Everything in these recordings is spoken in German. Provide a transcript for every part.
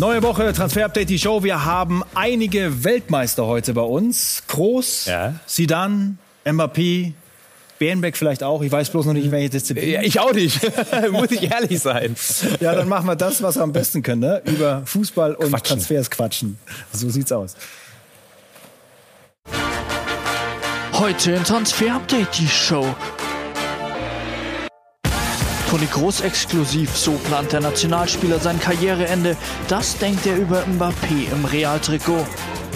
Neue Woche, Transfer-Update, die Show. Wir haben einige Weltmeister heute bei uns. Groß, ja. Sidan, Mbappé, Bärenbeck vielleicht auch. Ich weiß bloß noch nicht, in welche Disziplin. Ja, ich auch nicht. Muss ich ehrlich sein. Ja, dann machen wir das, was wir am besten können. Ne? Über Fußball und quatschen. Transfers quatschen. So sieht's aus. Heute in Transfer Update die Show. Toni Groß exklusiv, so plant der Nationalspieler sein Karriereende. Das denkt er über Mbappé im Realtrikot.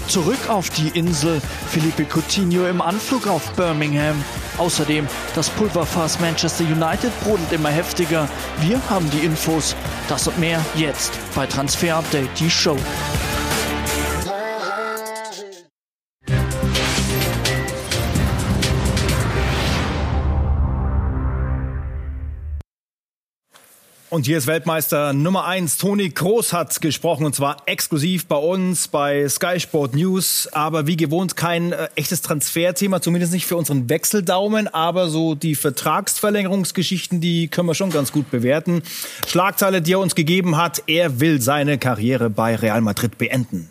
Zurück auf die Insel, Felipe Coutinho im Anflug auf Birmingham. Außerdem, das Pulverfass Manchester United brodelt immer heftiger. Wir haben die Infos. Das und mehr jetzt bei Transfer Update, die Show. Und hier ist Weltmeister Nummer 1, Toni Kroos hat gesprochen und zwar exklusiv bei uns bei Sky Sport News. Aber wie gewohnt kein äh, echtes Transferthema, zumindest nicht für unseren Wechseldaumen. Aber so die Vertragsverlängerungsgeschichten, die können wir schon ganz gut bewerten. Schlagzeile, die er uns gegeben hat, er will seine Karriere bei Real Madrid beenden.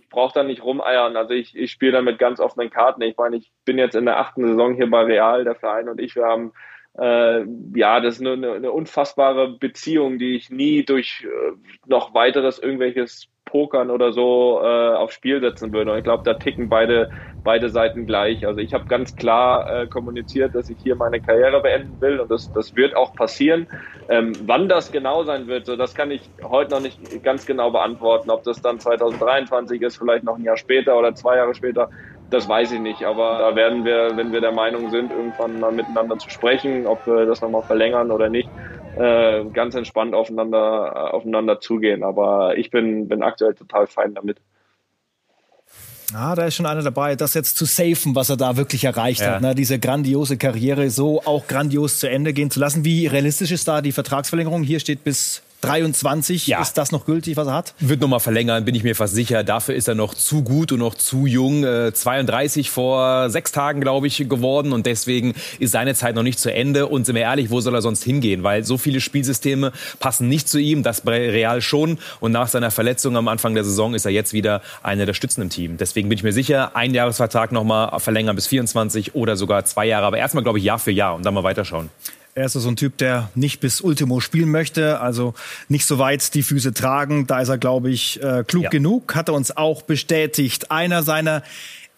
Ich brauche da nicht rumeiern. Also ich, ich spiele da mit ganz offenen Karten. Ich meine, ich bin jetzt in der achten Saison hier bei Real, der Verein und ich, wir haben äh, ja, das ist eine, eine, unfassbare Beziehung, die ich nie durch äh, noch weiteres irgendwelches Pokern oder so äh, aufs Spiel setzen würde. Und ich glaube, da ticken beide, beide Seiten gleich. Also ich habe ganz klar äh, kommuniziert, dass ich hier meine Karriere beenden will und das, das wird auch passieren. Ähm, wann das genau sein wird, so das kann ich heute noch nicht ganz genau beantworten. Ob das dann 2023 ist, vielleicht noch ein Jahr später oder zwei Jahre später, das weiß ich nicht, aber da werden wir, wenn wir der Meinung sind, irgendwann mal miteinander zu sprechen, ob wir das nochmal verlängern oder nicht, äh, ganz entspannt aufeinander, äh, aufeinander zugehen. Aber ich bin, bin aktuell total fein damit. Ah, da ist schon einer dabei, das jetzt zu safen, was er da wirklich erreicht ja. hat. Ne? Diese grandiose Karriere so auch grandios zu Ende gehen zu lassen. Wie realistisch ist da die Vertragsverlängerung? Hier steht bis 23 ja. ist das noch gültig, was er hat? Wird noch mal verlängern, bin ich mir fast sicher. Dafür ist er noch zu gut und noch zu jung. Äh, 32 vor sechs Tagen, glaube ich, geworden und deswegen ist seine Zeit noch nicht zu Ende. Und sind wir ehrlich, wo soll er sonst hingehen? Weil so viele Spielsysteme passen nicht zu ihm, das bei Real schon. Und nach seiner Verletzung am Anfang der Saison ist er jetzt wieder einer der Stützen im Team. Deswegen bin ich mir sicher, ein Jahresvertrag noch mal verlängern bis 24 oder sogar zwei Jahre. Aber erstmal, glaube ich, Jahr für Jahr und dann mal weiterschauen. Er ist so ein Typ, der nicht bis Ultimo spielen möchte, also nicht so weit die Füße tragen. Da ist er, glaube ich, äh, klug ja. genug. Hat er uns auch bestätigt. Einer seiner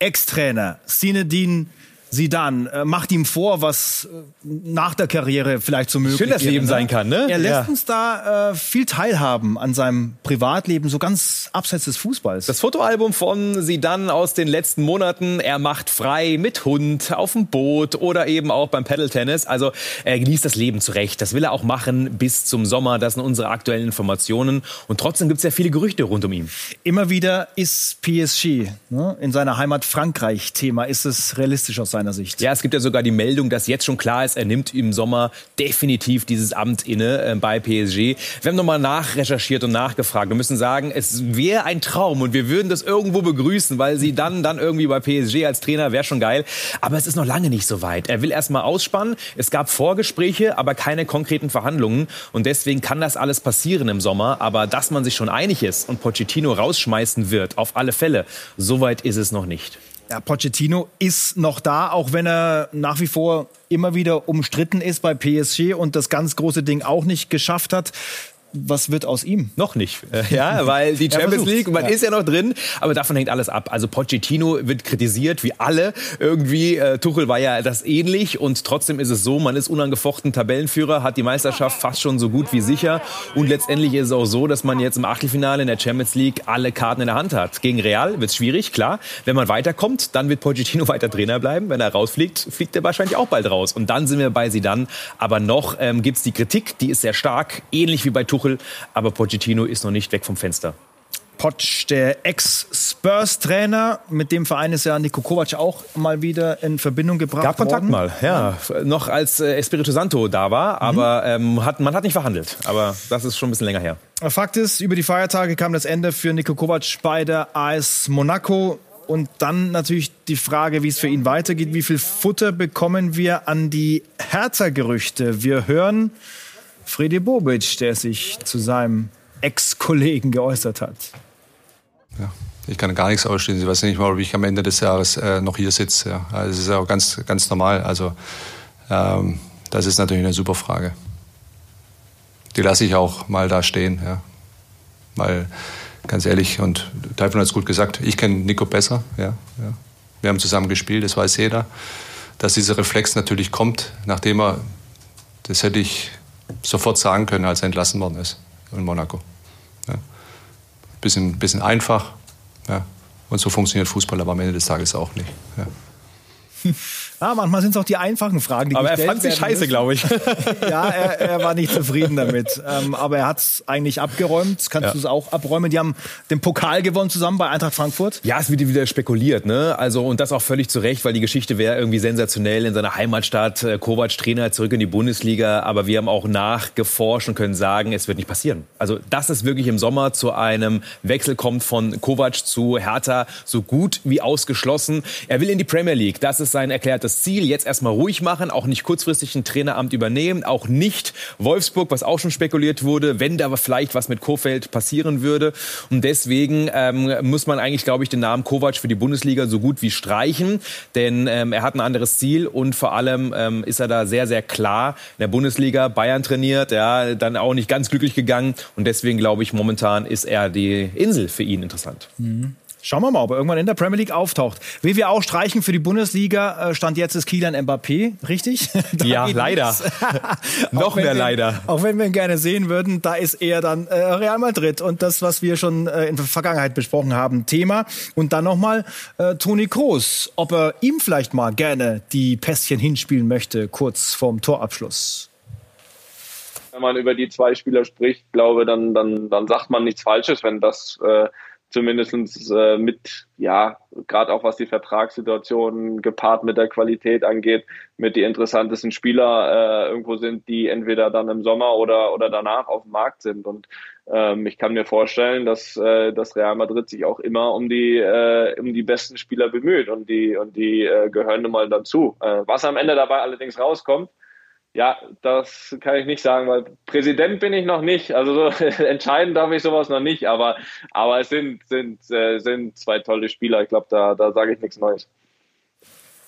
Ex-Trainer, Sinedin Sidan äh, macht ihm vor, was äh, nach der Karriere vielleicht so möglich Schön, das Leben ne? sein kann, ne? Er lässt ja. uns da äh, viel teilhaben an seinem Privatleben, so ganz abseits des Fußballs. Das Fotoalbum von Sidan aus den letzten Monaten. Er macht frei mit Hund auf dem Boot oder eben auch beim Paddle-Tennis. Also er genießt das Leben zurecht. Das will er auch machen bis zum Sommer. Das sind unsere aktuellen Informationen. Und trotzdem gibt es ja viele Gerüchte rund um ihn. Immer wieder ist PSG ne, in seiner Heimat Frankreich Thema. Ist es realistisch aus seiner meiner Sicht. Ja, es gibt ja sogar die Meldung, dass jetzt schon klar ist, er nimmt im Sommer definitiv dieses Amt inne äh, bei PSG. Wir haben nochmal nachrecherchiert und nachgefragt. Wir müssen sagen, es wäre ein Traum und wir würden das irgendwo begrüßen, weil sie dann, dann irgendwie bei PSG als Trainer wäre schon geil. Aber es ist noch lange nicht so weit. Er will erstmal ausspannen. Es gab Vorgespräche, aber keine konkreten Verhandlungen. Und deswegen kann das alles passieren im Sommer. Aber dass man sich schon einig ist und Pochettino rausschmeißen wird, auf alle Fälle, so weit ist es noch nicht. Ja, Pochettino ist noch da, auch wenn er nach wie vor immer wieder umstritten ist bei PSG und das ganz große Ding auch nicht geschafft hat was wird aus ihm? Noch nicht. Ja, weil die Champions League, man ja. ist ja noch drin, aber davon hängt alles ab. Also Pochettino wird kritisiert, wie alle. Irgendwie, äh, Tuchel war ja das ähnlich und trotzdem ist es so, man ist unangefochten Tabellenführer, hat die Meisterschaft fast schon so gut wie sicher und letztendlich ist es auch so, dass man jetzt im Achtelfinale in der Champions League alle Karten in der Hand hat. Gegen Real wird es schwierig, klar. Wenn man weiterkommt, dann wird Pochettino weiter Trainer bleiben. Wenn er rausfliegt, fliegt er wahrscheinlich auch bald raus. Und dann sind wir bei Zidane. Aber noch ähm, gibt es die Kritik, die ist sehr stark, ähnlich wie bei Tuchel Tuchel. Aber Pochettino ist noch nicht weg vom Fenster. Potsch, der Ex-Spurs-Trainer, mit dem Verein ist ja Nico Kovac auch mal wieder in Verbindung gebracht Gab Kontakt worden. mal, ja. ja. Noch als äh, Espirito Santo da war, aber mhm. ähm, hat, man hat nicht verhandelt. Aber das ist schon ein bisschen länger her. Fakt ist, über die Feiertage kam das Ende für Nico Kovac bei der AS Monaco. Und dann natürlich die Frage, wie es für ihn weitergeht. Wie viel Futter bekommen wir an die Hertha-Gerüchte? Wir hören Fredi Bobic, der sich zu seinem Ex-Kollegen geäußert hat. Ja, ich kann gar nichts ausstehen. Sie weiß nicht mal, ob ich am Ende des Jahres äh, noch hier sitze. Ja. Also das ist auch ganz, ganz normal. Also ähm, das ist natürlich eine super Frage. Die lasse ich auch mal da stehen. Ja. Weil, ganz ehrlich, und Taifun hat es gut gesagt, ich kenne Nico besser. Ja, ja. Wir haben zusammen gespielt, das weiß jeder. Dass dieser Reflex natürlich kommt, nachdem er, das hätte ich sofort sagen können, als er entlassen worden ist in Monaco. Ja. Bisschen, bisschen einfach. Ja. Und so funktioniert Fußball aber am Ende des Tages auch nicht. Ja. Ja, manchmal sind es auch die einfachen Fragen, die Aber er fand sie scheiße, glaube ich. ja, er, er, war nicht zufrieden damit. Ähm, aber er hat es eigentlich abgeräumt. Kannst ja. du es auch abräumen? Die haben den Pokal gewonnen zusammen bei Eintracht Frankfurt. Ja, es wird wieder spekuliert, ne? Also und das auch völlig zu Recht, weil die Geschichte wäre irgendwie sensationell in seiner Heimatstadt. Äh, Kovac Trainer zurück in die Bundesliga. Aber wir haben auch nachgeforscht und können sagen, es wird nicht passieren. Also dass es wirklich im Sommer zu einem Wechsel kommt von Kovac zu Hertha, so gut wie ausgeschlossen. Er will in die Premier League. Das ist sein erklärtes das Ziel, jetzt erstmal ruhig machen, auch nicht kurzfristig ein Traineramt übernehmen, auch nicht Wolfsburg, was auch schon spekuliert wurde, wenn da vielleicht was mit Kofeld passieren würde. Und deswegen ähm, muss man eigentlich, glaube ich, den Namen Kovac für die Bundesliga so gut wie streichen, denn ähm, er hat ein anderes Ziel und vor allem ähm, ist er da sehr, sehr klar in der Bundesliga Bayern trainiert, ja, dann auch nicht ganz glücklich gegangen und deswegen glaube ich, momentan ist er die Insel für ihn interessant. Mhm. Schauen wir mal, ob er irgendwann in der Premier League auftaucht. Wie wir auch streichen für die Bundesliga, äh, stand jetzt ist Kielan Mbappé, richtig? ja, leider. Noch mehr wir, leider. Auch wenn wir ihn gerne sehen würden, da ist eher dann äh, Real Madrid und das, was wir schon äh, in der Vergangenheit besprochen haben, Thema. Und dann nochmal äh, Toni Kroos, ob er ihm vielleicht mal gerne die Pässchen hinspielen möchte, kurz vorm Torabschluss wenn man über die zwei Spieler spricht, glaube dann dann dann sagt man nichts Falsches, wenn das äh, zumindest äh, mit, ja, gerade auch was die Vertragssituation gepaart mit der Qualität angeht, mit die interessantesten Spieler äh, irgendwo sind, die entweder dann im Sommer oder, oder danach auf dem Markt sind. Und ähm, ich kann mir vorstellen, dass, äh, dass Real Madrid sich auch immer um die, äh, um die besten Spieler bemüht und die, und die äh, gehören nun mal dazu. Äh, was am Ende dabei allerdings rauskommt, ja, das kann ich nicht sagen, weil Präsident bin ich noch nicht. Also so, entscheiden darf ich sowas noch nicht, aber, aber es sind, sind, äh, sind zwei tolle Spieler. Ich glaube, da, da sage ich nichts Neues.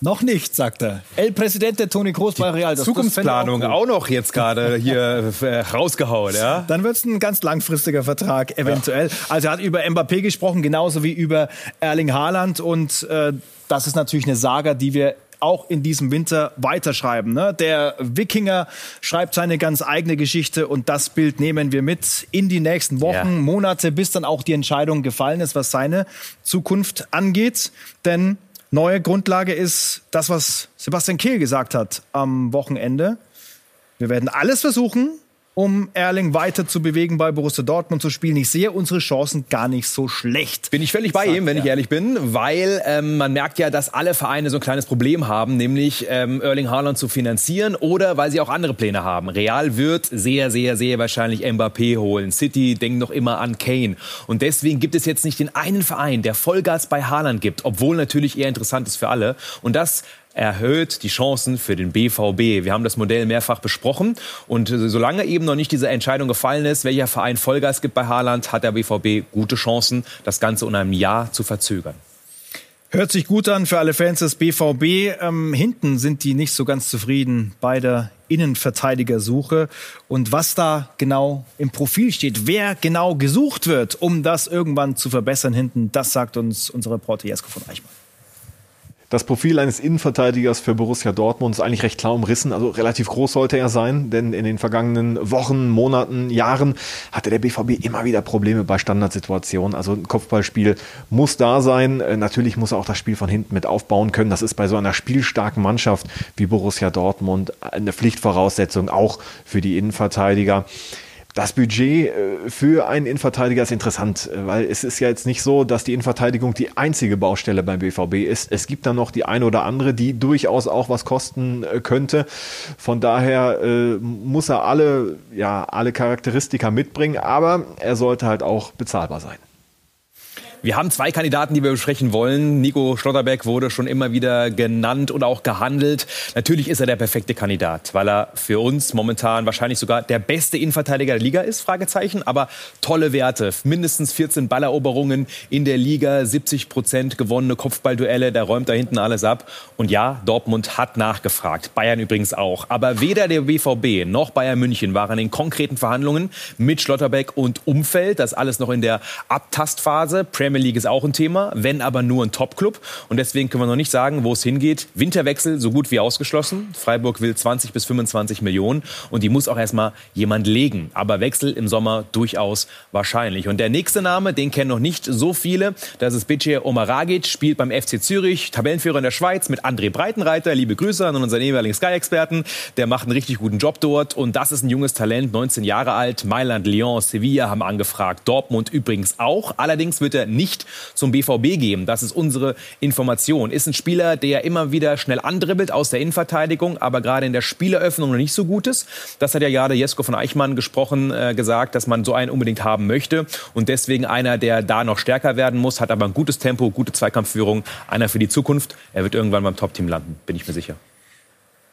Noch nicht, sagt er. El Presidente Toni Kroos bei Real. Das Zukunftsplanung auch, auch, noch jetzt gerade hier äh, rausgehauen, ja? Dann wird es ein ganz langfristiger Vertrag eventuell. Ja. Also er hat über Mbappé gesprochen, genauso wie über Erling Haaland und äh, das ist natürlich eine Saga, die wir auch in diesem Winter weiterschreiben. Ne? Der Wikinger schreibt seine ganz eigene Geschichte und das Bild nehmen wir mit in die nächsten Wochen, ja. Monate, bis dann auch die Entscheidung gefallen ist, was seine Zukunft angeht. Denn neue Grundlage ist das, was Sebastian Kehl gesagt hat am Wochenende. Wir werden alles versuchen, um Erling weiter zu bewegen, bei Borussia Dortmund zu spielen. Ich sehe unsere Chancen gar nicht so schlecht. Bin ich völlig bei ihm, wenn ich ehrlich bin, weil ähm, man merkt ja, dass alle Vereine so ein kleines Problem haben, nämlich ähm, Erling Haaland zu finanzieren oder weil sie auch andere Pläne haben. Real wird sehr, sehr, sehr wahrscheinlich Mbappé holen. City denkt noch immer an Kane. Und deswegen gibt es jetzt nicht den einen Verein, der Vollgas bei Haaland gibt, obwohl natürlich eher interessant ist für alle. Und das erhöht die Chancen für den BVB. Wir haben das Modell mehrfach besprochen und äh, solange eben noch nicht diese Entscheidung gefallen ist, welcher Verein Vollgas gibt bei Haaland, hat der BVB gute Chancen, das Ganze um ein Jahr zu verzögern. Hört sich gut an für alle Fans des BVB. Ähm, hinten sind die nicht so ganz zufrieden bei der Innenverteidigersuche. Und was da genau im Profil steht, wer genau gesucht wird, um das irgendwann zu verbessern hinten, das sagt uns unser Reporter Jesko von Eichmann. Das Profil eines Innenverteidigers für Borussia Dortmund ist eigentlich recht klar umrissen. Also relativ groß sollte er sein, denn in den vergangenen Wochen, Monaten, Jahren hatte der BVB immer wieder Probleme bei Standardsituationen. Also ein Kopfballspiel muss da sein. Äh, natürlich muss er auch das Spiel von hinten mit aufbauen können. Das ist bei so einer spielstarken Mannschaft wie Borussia Dortmund eine Pflichtvoraussetzung auch für die Innenverteidiger. Das Budget äh, für einen Innenverteidiger ist interessant, äh, weil es ist ja jetzt nicht so, dass die Innenverteidigung die einzige Baustelle beim BVB ist. Es gibt dann noch die eine oder andere, die durchaus auch was kosten äh, könnte. Von daher muss er alle, ja, alle Charakteristika mitbringen, aber er sollte halt auch bezahlbar sein. Wir haben zwei Kandidaten, die wir besprechen wollen. Nico Schlotterbeck wurde schon immer wieder genannt und auch gehandelt. Natürlich ist er der perfekte Kandidat, weil er für uns momentan wahrscheinlich sogar der beste Innenverteidiger der Liga ist, Fragezeichen. Aber tolle Werte, mindestens 14 Balleroberungen in der Liga, 70 Prozent gewonnene Kopfballduelle, der räumt da hinten alles ab. Und ja, Dortmund hat nachgefragt, Bayern übrigens auch. Aber weder der BVB noch Bayern München waren in konkreten Verhandlungen mit Schlotterbeck und Umfeld. Das alles noch in der Abtastphase. Premier League ist auch ein Thema, wenn aber nur ein Top-Club. Und deswegen können wir noch nicht sagen, wo es hingeht. Winterwechsel so gut wie ausgeschlossen. Freiburg will 20 bis 25 Millionen und die muss auch erstmal jemand legen. Aber Wechsel im Sommer durchaus wahrscheinlich. Und der nächste Name, den kennen noch nicht so viele. Das ist Bice Omaragic, spielt beim FC Zürich, Tabellenführer in der Schweiz mit André Breitenreiter. Liebe Grüße an unseren ehemaligen Sky-Experten. Der macht einen richtig guten Job dort. Und das ist ein junges Talent, 19 Jahre alt. Mailand, Lyon, Sevilla haben angefragt. Dortmund übrigens auch. Allerdings wird er nicht zum BVB gehen. Das ist unsere Information. Ist ein Spieler, der immer wieder schnell andribbelt aus der Innenverteidigung, aber gerade in der Spieleröffnung noch nicht so gut ist. Das hat ja gerade Jesko von Eichmann gesprochen, äh, gesagt, dass man so einen unbedingt haben möchte. Und deswegen einer, der da noch stärker werden muss, hat aber ein gutes Tempo, gute Zweikampfführung. Einer für die Zukunft. Er wird irgendwann beim Top-Team landen, bin ich mir sicher.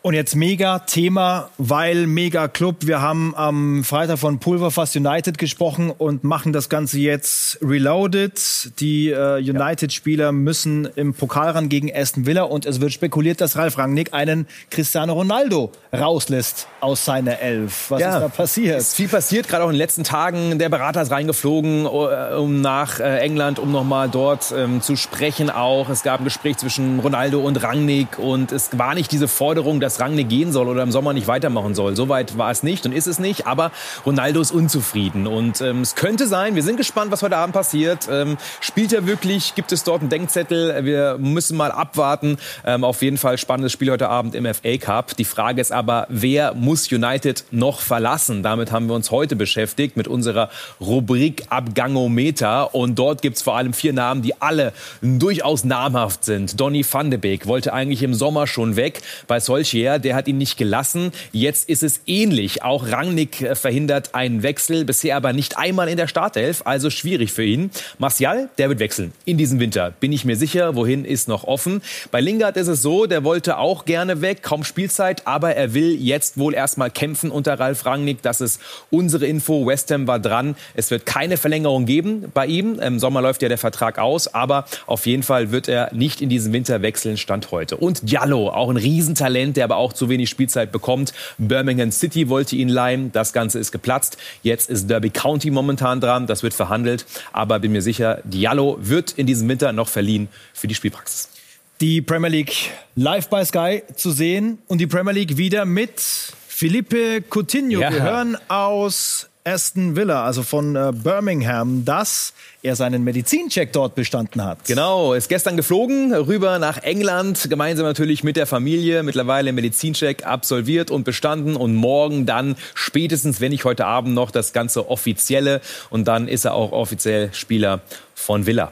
Und jetzt mega Thema, weil mega Club. Wir haben am Freitag von Pulverfass United gesprochen und machen das Ganze jetzt reloaded. Die äh, United-Spieler müssen im Pokal ran gegen Aston Villa und es wird spekuliert, dass Ralf Rangnick einen Cristiano Ronaldo rauslässt aus seiner Elf. Was ja, ist da passiert? Ist viel passiert, gerade auch in den letzten Tagen. Der Berater ist reingeflogen, äh, um nach äh, England, um nochmal dort ähm, zu sprechen auch. Es gab ein Gespräch zwischen Ronaldo und Rangnick und es war nicht diese Forderung, dass dass Rangne gehen soll oder im Sommer nicht weitermachen soll. Soweit war es nicht und ist es nicht. Aber Ronaldo ist unzufrieden. Und ähm, es könnte sein, wir sind gespannt, was heute Abend passiert. Ähm, spielt er wirklich? Gibt es dort einen Denkzettel? Wir müssen mal abwarten. Ähm, auf jeden Fall spannendes Spiel heute Abend im FA Cup. Die Frage ist aber, wer muss United noch verlassen? Damit haben wir uns heute beschäftigt mit unserer Rubrik Abgangometer. Und dort gibt es vor allem vier Namen, die alle durchaus namhaft sind. Donny van de Beek wollte eigentlich im Sommer schon weg. Bei Solskjaer Transfer, der hat ihn nicht gelassen. Jetzt ist es ähnlich. Auch Rangnick äh, verhindert einen Wechsel, bisher aber nicht einmal in der Startelf, also schwierig für ihn. Martial, der wird wechseln in diesem Winter, bin ich mir sicher. Wohin ist noch offen. Bei Lingard ist es so, der wollte auch gerne weg, kaum Spielzeit, aber er will jetzt wohl erstmal kämpfen unter Ralf Rangnick. Das ist unsere Info. West Ham war dran. Es wird keine Verlängerung geben bei ihm. Im Sommer läuft ja der Vertrag aus, aber auf jeden Fall wird er nicht in diesem Winter wechseln, Stand heute. Und Diallo, auch ein Riesentalent, der aber auch zu wenig Spielzeit bekommt. Birmingham City wollte ihn leihen. Das Ganze ist geplatzt. Jetzt ist Derby County momentan dran. Das wird verhandelt. Aber bin mir sicher, Diallo wird in diesem Winter noch verliehen für die Spielpraxis. Die Premier League live bei Sky zu sehen und die Premier League wieder mit Felipe Coutinho. Ja. Wir hören aus Aston Villa, also von äh, Birmingham, dass er seinen Medizincheck dort bestanden hat. Genau, ist gestern geflogen, rüber nach England, gemeinsam natürlich mit der Familie, mittlerweile Medizincheck absolviert und bestanden und morgen dann spätestens, wenn nicht heute Abend noch, das ganze offizielle und dann ist er auch offiziell Spieler von Villa.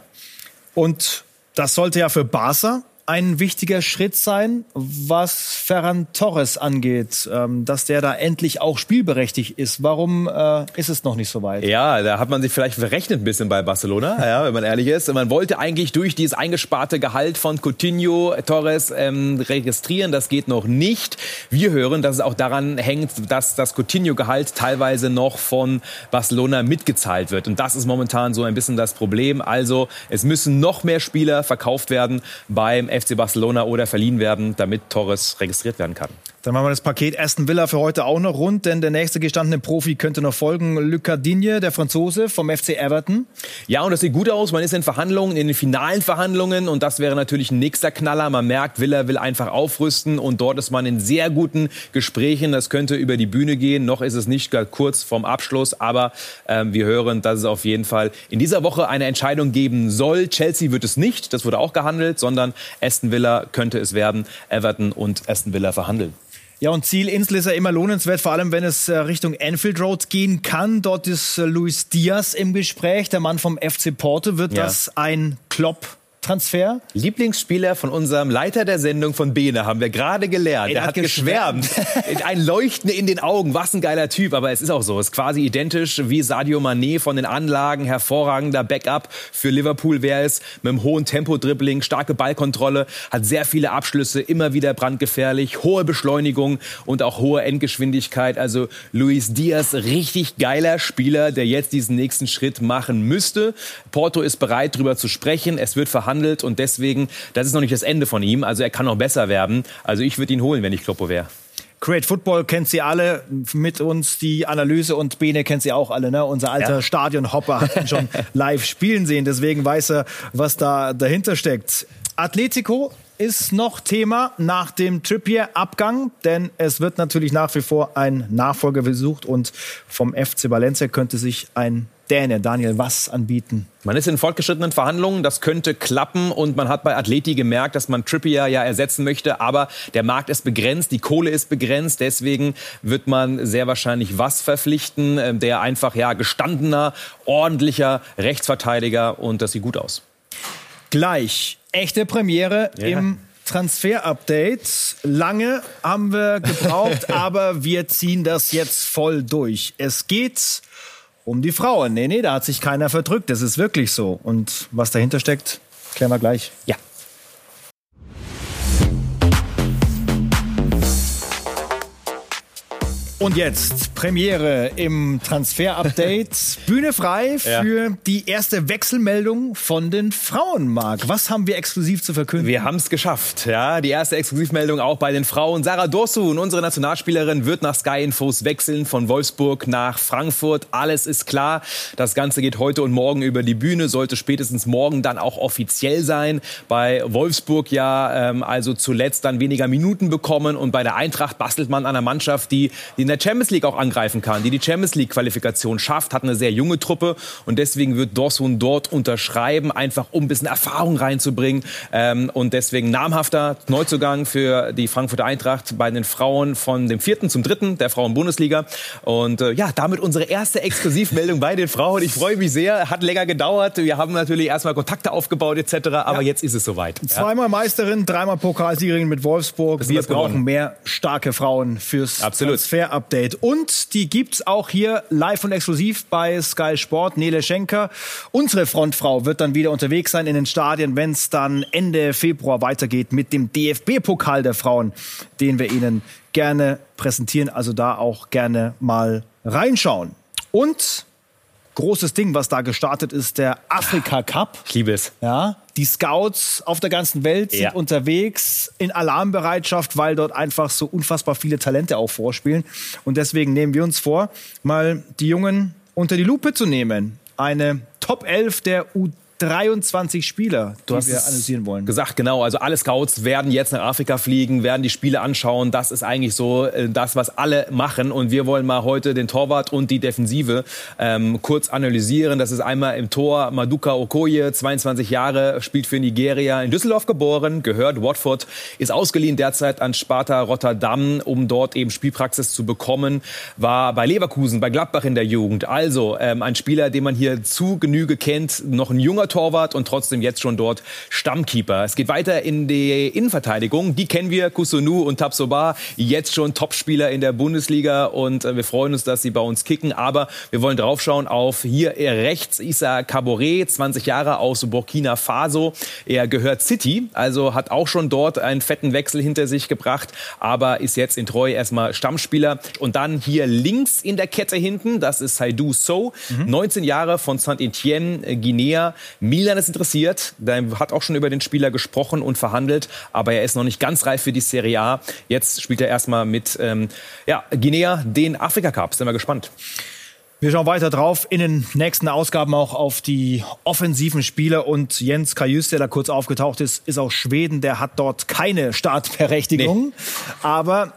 Und das sollte ja für Barca ein wichtiger Schritt sein, was Ferran Torres angeht, ähm, dass der da endlich auch spielberechtigt ist. Warum äh, ist es noch nicht so weit? Ja, da hat man sich vielleicht verrechnet ein bisschen bei Barcelona, ja, wenn man ehrlich ist. Man wollte eigentlich durch dieses eingesparte Gehalt von Coutinho Torres ähm, registrieren. Das geht noch nicht. Wir hören, dass es auch daran hängt, dass das Coutinho-Gehalt teilweise noch von Barcelona mitgezahlt wird. Und das ist momentan so ein bisschen das Problem. Also es müssen noch mehr Spieler verkauft werden beim FC Barcelona oder verliehen werden, damit Torres registriert werden kann. Dann machen wir das Paket Aston Villa für heute auch noch rund, denn der nächste gestandene Profi könnte noch folgen. Lucas Digne, der Franzose vom FC Everton. Ja, und das sieht gut aus. Man ist in Verhandlungen, in den finalen Verhandlungen und das wäre natürlich ein nächster Knaller. Man merkt, Villa will einfach aufrüsten und dort ist man in sehr guten Gesprächen. Das könnte über die Bühne gehen. Noch ist es nicht kurz vorm Abschluss, aber ähm, wir hören, dass es auf jeden Fall in dieser Woche eine Entscheidung geben soll. Chelsea wird es nicht, das wurde auch gehandelt, sondern Aston Villa könnte es werden. Everton und Aston Villa verhandeln. Ja, und Zielinsel ist ja immer lohnenswert, vor allem wenn es äh, Richtung Anfield Road gehen kann. Dort ist äh, Luis Diaz im Gespräch, der Mann vom FC Porto. Wird ja. das ein Klopp Transfer? Lieblingsspieler von unserem Leiter der Sendung von Bene haben wir gerade gelernt. Ey, der, hat geschwärmt. ein Leuchten in den Augen. Was ein geiler Typ. Aber es ist auch so. Es ist quasi identisch wie Sadio Mané von den Anlagen. Hervorragender Backup für Liverpool wäre es. Mit einem hohen Tempo-Dribbling, starke Ballkontrolle, hat sehr viele Abschlüsse, immer wieder brandgefährlich, hohe Beschleunigung und auch hohe Endgeschwindigkeit. Also Luis Diaz, richtig geiler Spieler, der jetzt diesen nächsten Schritt machen müsste. Porto ist bereit, darüber zu sprechen. Es wird verhandelt verhandelt und deswegen, das ist noch nicht das Ende von ihm. Also er kann noch besser werden. Also ich würde ihn holen, wenn ich Kloppo wäre. Great Football kennt sie alle, mit uns die Analyse und Bene kennt sie auch alle, ne? Unser alter ja. Stadionhopper hat ihn schon live spielen sehen, deswegen weiß er, was da dahinter steckt. Atletico ist noch Thema nach dem Trippier-Abgang, denn es wird natürlich nach wie vor ein Nachfolger gesucht und vom FC Valencia könnte sich ein Däne, Daniel, was anbieten? Man ist in fortgeschrittenen Verhandlungen, das könnte klappen und man hat bei Atleti gemerkt, dass man Trippier ja ersetzen möchte, aber der Markt ist begrenzt, die Kohle ist begrenzt, deswegen wird man sehr wahrscheinlich was verpflichten, äh, der einfach ja gestandener, ordentlicher Rechtsverteidiger und das sieht gut aus. Gleich echte Premiere ja. im Transfer-Update. Lange haben wir gebraucht, aber wir ziehen das jetzt voll durch. Es geht um die Frauen. Nee, nee, da hat sich keiner verdrückt. Das ist wirklich so. Und was dahinter steckt, klären wir gleich. Ja. Und jetzt Premiere im Transfer-Update. Bühne frei für ja. die erste Wechselmeldung von den Frauen, Marc. Was haben wir exklusiv zu verkünden? Wir haben es geschafft. Ja, die erste Exklusivmeldung auch bei den Frauen. Sarah Dorsun, unsere Nationalspielerin, wird nach Sky Infos wechseln von Wolfsburg nach Frankfurt. Alles ist klar. Das Ganze geht heute und morgen über die Bühne, sollte spätestens morgen dann auch offiziell sein. Bei Wolfsburg ja ähm, also zuletzt dann weniger Minuten bekommen und bei der Eintracht bastelt man an einer Mannschaft, die, die der Champions League auch angreifen kann, die die Champions League Qualifikation schafft, hat eine sehr junge Truppe und deswegen wird Dorsun dort unterschreiben, einfach um ein bisschen Erfahrung reinzubringen ähm, und deswegen namhafter Neuzugang für die Frankfurter Eintracht bei den Frauen von dem vierten zum dritten der Frauen-Bundesliga und äh, ja, damit unsere erste Exklusivmeldung bei den Frauen. Ich freue mich sehr, hat länger gedauert, wir haben natürlich erstmal Kontakte aufgebaut etc., aber ja. jetzt ist es soweit. Zweimal Meisterin, dreimal Pokalsiegerin mit Wolfsburg. Wir brauchen gewonnen. mehr starke Frauen fürs Absolut. Transfer Update. Und die gibt's auch hier live und exklusiv bei Sky Sport. Nele Schenker, unsere Frontfrau, wird dann wieder unterwegs sein in den Stadien, wenn es dann Ende Februar weitergeht mit dem DFB-Pokal der Frauen, den wir Ihnen gerne präsentieren. Also da auch gerne mal reinschauen. Und großes Ding, was da gestartet ist, der Afrika Cup. Ich liebe es. Ja, die Scouts auf der ganzen Welt sind ja. unterwegs in Alarmbereitschaft, weil dort einfach so unfassbar viele Talente auch vorspielen. Und deswegen nehmen wir uns vor, mal die Jungen unter die Lupe zu nehmen. Eine Top 11 der U 23 Spieler, die wir analysieren wollen. Gesagt, genau. Also alle Scouts werden jetzt nach Afrika fliegen, werden die Spiele anschauen. Das ist eigentlich so äh, das, was alle machen. Und wir wollen mal heute den Torwart und die Defensive ähm, kurz analysieren. Das ist einmal im Tor Maduka Okoye, 22 Jahre, spielt für Nigeria, in Düsseldorf geboren, gehört Watford, ist ausgeliehen derzeit an Sparta Rotterdam, um dort eben Spielpraxis zu bekommen. War bei Leverkusen, bei Gladbach in der Jugend. Also ähm, ein Spieler, den man hier zu Genüge kennt, noch ein junger Torwart und trotzdem jetzt schon dort Stammkeeper. Es geht weiter in die Innenverteidigung. Die kennen wir, Kusunu und Tabsoba, jetzt schon Topspieler in der Bundesliga und äh, wir freuen uns, dass sie bei uns kicken. Aber wir wollen draufschauen auf hier rechts Issa Caboret, 20 Jahre aus Burkina Faso. Er gehört City, also hat auch schon dort einen fetten Wechsel hinter sich gebracht, aber ist jetzt in Treu erstmal Stammspieler. Und dann hier links in der Kette hinten, das ist Saidou So, mhm. 19 Jahre von Saint-Etienne, Guinea, Milan ist interessiert, der hat auch schon über den Spieler gesprochen und verhandelt, aber er ist noch nicht ganz reif für die Serie A. Jetzt spielt er erstmal mit ähm, ja, Guinea den Afrika Cup. Sind wir gespannt. Wir schauen weiter drauf in den nächsten Ausgaben auch auf die offensiven Spieler und Jens Kajus, der da kurz aufgetaucht ist, ist aus Schweden. Der hat dort keine Startberechtigung. Nee. Aber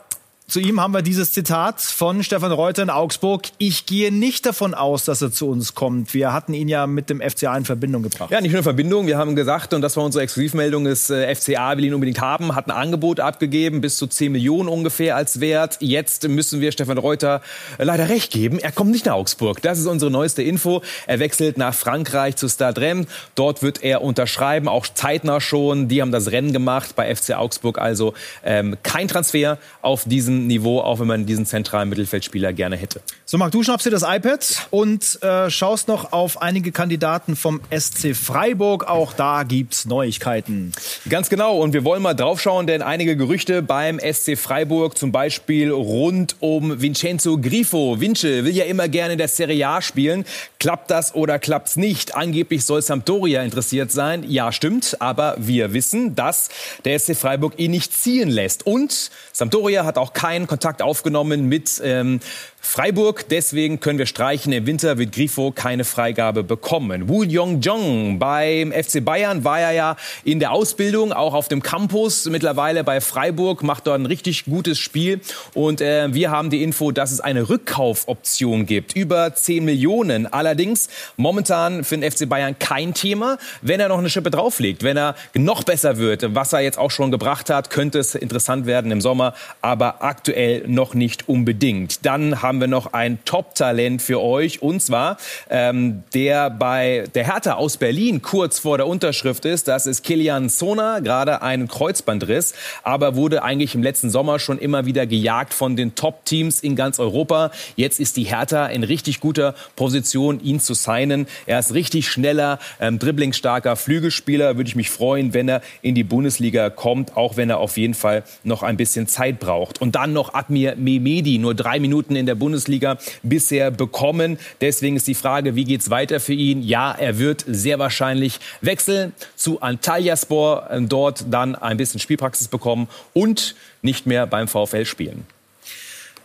Zu ihm haben wir dieses Zitat von Stefan Reuter in Augsburg. Ich gehe nicht davon aus, dass er zu uns kommt. Wir hatten ihn ja mit dem FCA in Verbindung gebracht. Ja, nicht nur in Verbindung. Wir haben gesagt, und das war unsere Exklusivmeldung, das äh, FCA will ihn unbedingt haben, hat ein Angebot abgegeben, bis zu 10 Millionen ungefähr als Wert. Jetzt müssen wir Stefan Reuter äh, leider recht geben. Er kommt nicht nach Augsburg. Das ist unsere neueste Info. Er wechselt nach Frankreich zu Stade Rennes. Dort wird er unterschreiben, auch zeitnah schon. Die haben das Rennen gemacht bei FC Augsburg. Also ähm, kein Transfer auf diesen diesem Niveau, auch wenn man diesen zentralen Mittelfeldspieler gerne hätte. So, Marc, du schnappst dir das iPad und äh, schaust noch auf einige Kandidaten vom SC Freiburg. Auch da gibt es Neuigkeiten. Ganz genau. Und wir wollen mal draufschauen, denn einige Gerüchte beim SC Freiburg, zum Beispiel rund um Vincenzo Grifo. Vince will ja immer gerne in der Serie A spielen. Klappt das oder klappt es nicht? Angeblich soll Sampdoria interessiert sein. Ja, stimmt. Aber wir wissen, dass der SC Freiburg ihn nicht ziehen lässt. Und Sampdoria hat auch keinen Kontakt aufgenommen mit ähm, Freiburg. Deswegen können wir streichen. Im Winter wird Grifo keine Freigabe bekommen. Wu Yong-jong beim FC Bayern war er ja in der Ausbildung, auch auf dem Campus. Mittlerweile bei Freiburg macht dort ein richtig gutes Spiel. Und äh, wir haben die Info, dass es eine Rückkaufoption gibt. Über 10 Millionen. Allerdings momentan für den FC Bayern kein Thema. Wenn er noch eine Schippe drauflegt, wenn er noch besser wird, was er jetzt auch schon gebracht hat, könnte es interessant werden im Sommer. Aber aktuell noch nicht unbedingt. Dann haben haben wir noch ein Top-Talent für euch. Und zwar ähm, der bei der Hertha aus Berlin kurz vor der Unterschrift ist. Das ist Kilian Sona, gerade einen Kreuzbandriss, aber wurde eigentlich im letzten Sommer schon immer wieder gejagt von den Top-Teams in ganz Europa. Jetzt ist die Hertha in richtig guter Position, ihn zu signen. Er ist richtig schneller, ähm, dribblingstarker Flügelspieler. Würde ich mich freuen, wenn er in die Bundesliga kommt, auch wenn er auf jeden Fall noch ein bisschen Zeit braucht. Und dann noch Admir Mehmedi, nur drei Minuten in der Bundesliga. Bundesliga bisher bekommen. Deswegen ist die Frage, wie geht es weiter für ihn? Ja, er wird sehr wahrscheinlich wechseln zu Antalyaspor, äh, dort dann ein bisschen Spielpraxis bekommen und nicht mehr beim VfL spielen.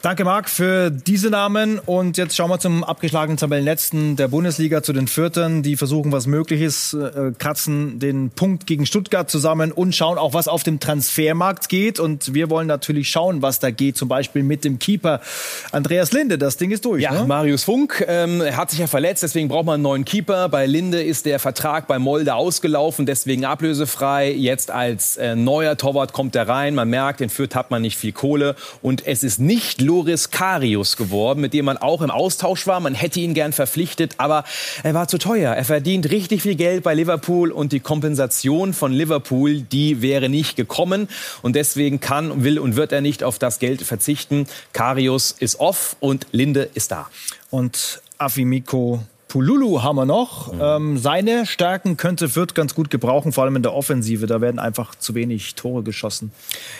Danke, Marc, für diese Namen. Und jetzt schauen wir zum abgeschlagenen Tabellenletzten der Bundesliga, zu den Viertern. Die versuchen, was möglich ist, äh, kratzen den Punkt gegen Stuttgart zusammen und schauen auch, was auf dem Transfermarkt geht. Und wir wollen natürlich schauen, was da geht. Zum Beispiel mit dem Keeper Andreas Linde. Das Ding ist durch. Ja, ne? Marius Funk ähm, hat sich ja verletzt, deswegen braucht man einen neuen Keeper. Bei Linde ist der Vertrag bei Molde ausgelaufen, deswegen ablösefrei. Jetzt als äh, neuer Torwart kommt er rein. Man merkt, in Fürth hat man nicht viel Kohle. Und es ist nicht Loris Karius geworden, mit dem man auch im Austausch war. Man hätte ihn gern verpflichtet, aber er war zu teuer. Er verdient richtig viel Geld bei Liverpool und die Kompensation von Liverpool, die wäre nicht gekommen. Und deswegen kann, will und wird er nicht auf das Geld verzichten. Karius ist off und Linde ist da. Und Afimiko Pululu haben wir noch. Mhm. Ähm, seine Stärken könnte Fürth ganz gut gebrauchen, vor allem in der Offensive. Da werden einfach zu wenig Tore geschossen.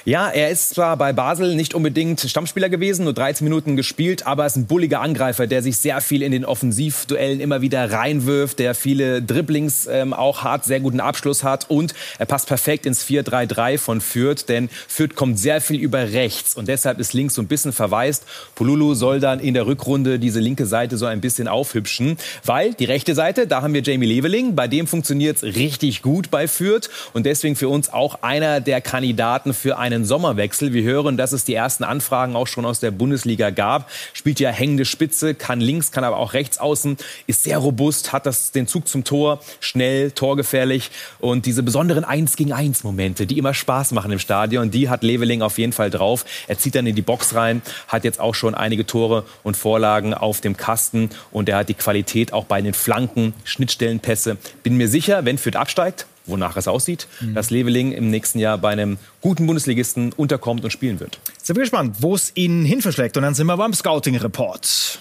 Ja, er ist zwar bei Basel nicht unbedingt Stammspieler gewesen, nur 13 Minuten gespielt, aber er ist ein bulliger Angreifer, der sich sehr viel in den Offensivduellen immer wieder reinwirft, der viele Dribblings ähm, auch hat, sehr guten Abschluss hat und er passt perfekt ins 4-3-3 von Fürth, denn Fürth kommt sehr viel über rechts und deshalb ist links so ein bisschen verwaist. Pululu soll dann in der Rückrunde diese linke Seite so ein bisschen aufhübschen. Weil die rechte Seite, da haben wir Jamie Leveling, bei dem funktioniert es richtig gut bei Fürth und deswegen für uns auch einer der Kandidaten für einen Sommerwechsel. Wir hören, dass es die ersten Anfragen auch schon aus der Bundesliga gab. Spielt ja hängende Spitze, kann links, kann aber auch rechts außen, ist sehr robust, hat das, den Zug zum Tor, schnell, torgefährlich und diese besonderen 1 gegen 1 Momente, die immer Spaß machen im Stadion, die hat Leveling auf jeden Fall drauf. Er zieht dann in die Box rein, hat jetzt auch schon einige Tore und Vorlagen auf dem Kasten und er hat die Qualität Qualität auch bei den Flanken, Schnittstellenpässe. Bin mir sicher, wenn Fürth absteigt, wonach es aussieht, mhm. dass Leveling im nächsten Jahr bei einem guten Bundesligisten unterkommt und spielen wird. Sind wir gespannt, wo es ihn hin verschlägt. Und dann sind wir beim Scouting-Report.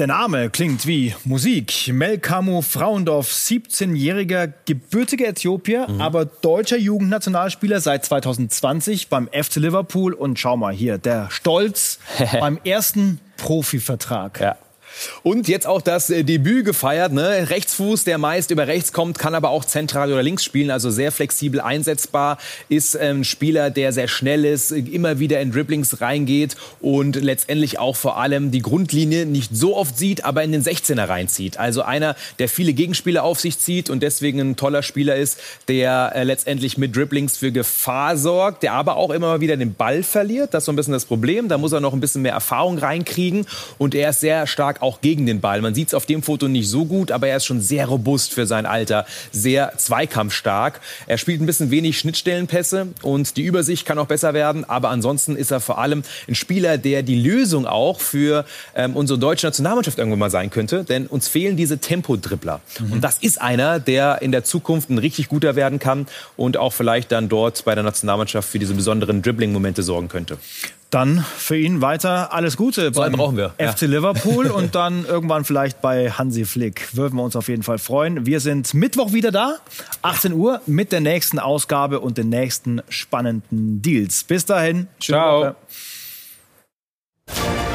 Der Name klingt wie Musik. Melkamu Frauendorf, 17-jähriger gebürtiger Äthiopier, mhm. aber deutscher Jugendnationalspieler seit 2020 beim FC Liverpool. Und schau mal hier, der Stolz beim ersten Profivertrag. Ja. Und jetzt auch das äh, Debüt gefeiert. Ne? Rechtsfuß, der meist über rechts kommt, kann aber auch zentral oder links spielen, also sehr flexibel einsetzbar. Ist ein ähm, Spieler, der sehr schnell ist, immer wieder in Dribblings reingeht und letztendlich auch vor allem die Grundlinie nicht so oft sieht, aber in den 16er reinzieht. Also einer, der viele Gegenspieler auf sich zieht und deswegen ein toller Spieler ist, der äh, letztendlich mit Dribblings für Gefahr sorgt, der aber auch immer wieder den Ball verliert. Das ist so ein bisschen das Problem. Da muss er noch ein bisschen mehr Erfahrung reinkriegen und er ist sehr stark auch gegen den Ball. Man sieht es auf dem Foto nicht so gut, aber er ist schon sehr robust für sein Alter, sehr zweikampfstark. Er spielt ein bisschen wenig Schnittstellenpässe und die Übersicht kann auch besser werden, aber ansonsten ist er vor allem ein Spieler, der die Lösung auch für ähm, unsere deutsche Nationalmannschaft irgendwann mal sein könnte, denn uns fehlen diese Tempodribbler. Mhm. Und das ist einer, der in der Zukunft ein richtig guter werden kann und auch vielleicht dann dort bei der Nationalmannschaft für diese besonderen Dribbling-Momente sorgen könnte. Dann für ihn weiter alles Gute so beim brauchen wir. FC ja. Liverpool und dann irgendwann vielleicht bei Hansi Flick. Würden wir uns auf jeden Fall freuen. Wir sind Mittwoch wieder da, 18 Uhr, mit der nächsten Ausgabe und den nächsten spannenden Deals. Bis dahin. Ciao. Ciao.